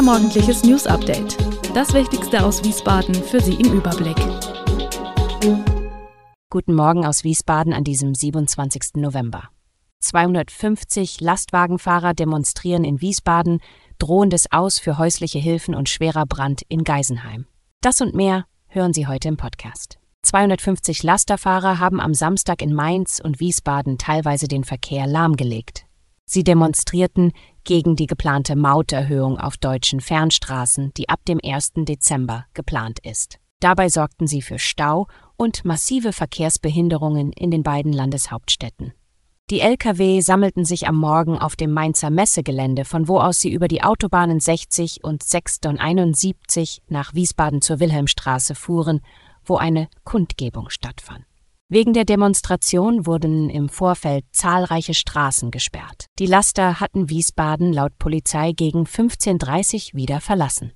Unser morgendliches News Update. Das Wichtigste aus Wiesbaden für Sie im Überblick. Guten Morgen aus Wiesbaden an diesem 27. November. 250 Lastwagenfahrer demonstrieren in Wiesbaden, drohendes Aus für häusliche Hilfen und schwerer Brand in Geisenheim. Das und mehr hören Sie heute im Podcast. 250 Lasterfahrer haben am Samstag in Mainz und Wiesbaden teilweise den Verkehr lahmgelegt. Sie demonstrierten gegen die geplante Mauterhöhung auf deutschen Fernstraßen, die ab dem 1. Dezember geplant ist. Dabei sorgten sie für Stau und massive Verkehrsbehinderungen in den beiden Landeshauptstädten. Die Lkw sammelten sich am Morgen auf dem Mainzer Messegelände, von wo aus sie über die Autobahnen 60 und 6 und 71 nach Wiesbaden zur Wilhelmstraße fuhren, wo eine Kundgebung stattfand. Wegen der Demonstration wurden im Vorfeld zahlreiche Straßen gesperrt. Die Laster hatten Wiesbaden laut Polizei gegen 15.30 Uhr wieder verlassen.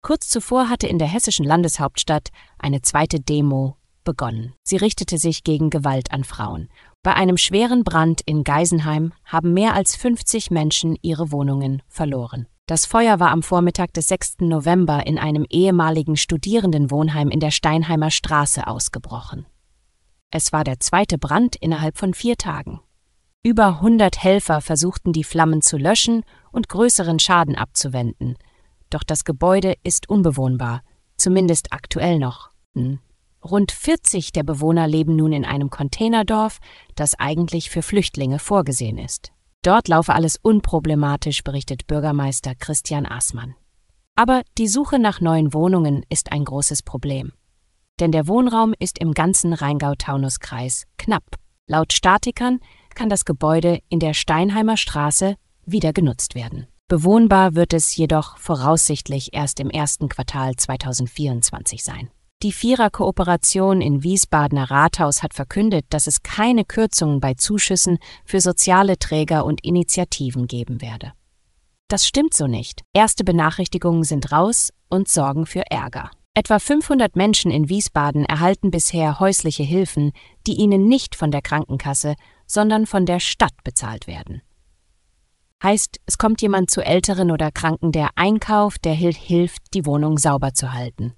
Kurz zuvor hatte in der hessischen Landeshauptstadt eine zweite Demo begonnen. Sie richtete sich gegen Gewalt an Frauen. Bei einem schweren Brand in Geisenheim haben mehr als 50 Menschen ihre Wohnungen verloren. Das Feuer war am Vormittag des 6. November in einem ehemaligen Studierendenwohnheim in der Steinheimer Straße ausgebrochen. Es war der zweite Brand innerhalb von vier Tagen. Über 100 Helfer versuchten die Flammen zu löschen und größeren Schaden abzuwenden. Doch das Gebäude ist unbewohnbar, zumindest aktuell noch. Hm. Rund 40 der Bewohner leben nun in einem Containerdorf, das eigentlich für Flüchtlinge vorgesehen ist. Dort laufe alles unproblematisch, berichtet Bürgermeister Christian Aßmann. Aber die Suche nach neuen Wohnungen ist ein großes Problem denn der Wohnraum ist im ganzen Rheingau-Taunus-Kreis knapp. Laut Statikern kann das Gebäude in der Steinheimer Straße wieder genutzt werden. Bewohnbar wird es jedoch voraussichtlich erst im ersten Quartal 2024 sein. Die Vierer-Kooperation in Wiesbadener Rathaus hat verkündet, dass es keine Kürzungen bei Zuschüssen für soziale Träger und Initiativen geben werde. Das stimmt so nicht. Erste Benachrichtigungen sind raus und sorgen für Ärger. Etwa 500 Menschen in Wiesbaden erhalten bisher häusliche Hilfen, die ihnen nicht von der Krankenkasse, sondern von der Stadt bezahlt werden. Heißt, es kommt jemand zu Älteren oder Kranken, der einkauft, der hilft, die Wohnung sauber zu halten.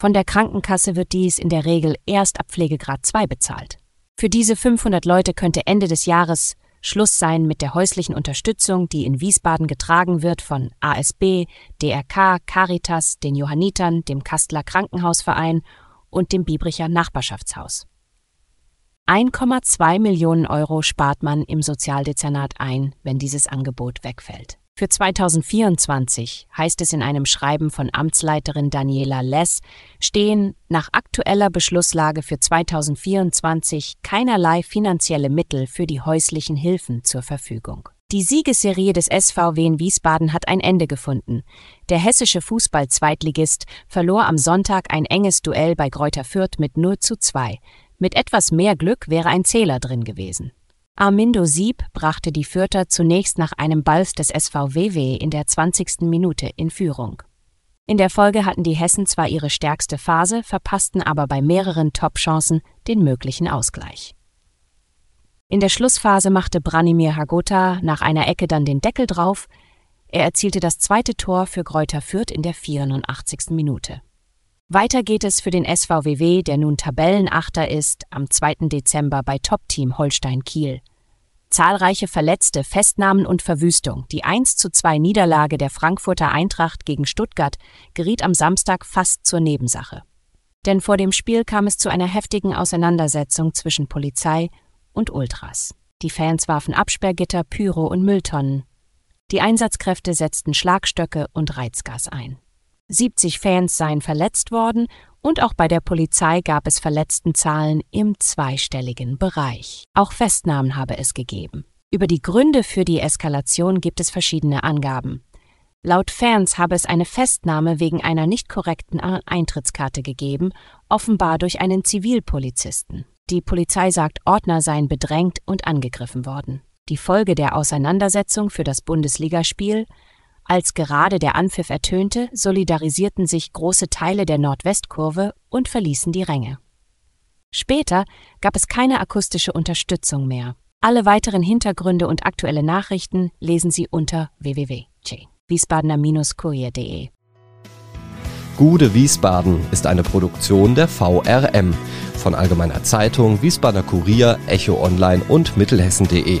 Von der Krankenkasse wird dies in der Regel erst ab Pflegegrad 2 bezahlt. Für diese 500 Leute könnte Ende des Jahres Schluss sein mit der häuslichen Unterstützung, die in Wiesbaden getragen wird von ASB, DRK, Caritas, den Johannitern, dem Kastler Krankenhausverein und dem Biebricher Nachbarschaftshaus. 1,2 Millionen Euro spart man im Sozialdezernat ein, wenn dieses Angebot wegfällt. Für 2024, heißt es in einem Schreiben von Amtsleiterin Daniela Less, stehen nach aktueller Beschlusslage für 2024 keinerlei finanzielle Mittel für die häuslichen Hilfen zur Verfügung. Die Siegesserie des SVW in Wiesbaden hat ein Ende gefunden. Der hessische Fußball-Zweitligist verlor am Sonntag ein enges Duell bei Greuther Fürth mit 0 zu 2. Mit etwas mehr Glück wäre ein Zähler drin gewesen. Armindo Sieb brachte die Fürther zunächst nach einem Balz des SVWW in der 20. Minute in Führung. In der Folge hatten die Hessen zwar ihre stärkste Phase, verpassten aber bei mehreren Top-Chancen den möglichen Ausgleich. In der Schlussphase machte Branimir Hagota nach einer Ecke dann den Deckel drauf. Er erzielte das zweite Tor für Greuther Fürth in der 84. Minute. Weiter geht es für den SVWW, der nun Tabellenachter ist, am 2. Dezember bei Top-Team Holstein Kiel. Zahlreiche Verletzte, Festnahmen und Verwüstung. Die 1 zu 2 Niederlage der Frankfurter Eintracht gegen Stuttgart geriet am Samstag fast zur Nebensache. Denn vor dem Spiel kam es zu einer heftigen Auseinandersetzung zwischen Polizei und Ultras. Die Fans warfen Absperrgitter, Pyro und Mülltonnen. Die Einsatzkräfte setzten Schlagstöcke und Reizgas ein. 70 Fans seien verletzt worden und auch bei der Polizei gab es Verletztenzahlen im zweistelligen Bereich. Auch Festnahmen habe es gegeben. Über die Gründe für die Eskalation gibt es verschiedene Angaben. Laut Fans habe es eine Festnahme wegen einer nicht korrekten Eintrittskarte gegeben, offenbar durch einen Zivilpolizisten. Die Polizei sagt, Ordner seien bedrängt und angegriffen worden. Die Folge der Auseinandersetzung für das Bundesligaspiel als gerade der Anpfiff ertönte, solidarisierten sich große Teile der Nordwestkurve und verließen die Ränge. Später gab es keine akustische Unterstützung mehr. Alle weiteren Hintergründe und aktuelle Nachrichten lesen Sie unter www.j. wiesbadener-kurier.de. Gude Wiesbaden ist eine Produktion der VRM von Allgemeiner Zeitung, Wiesbadener Kurier, Echo Online und Mittelhessen.de.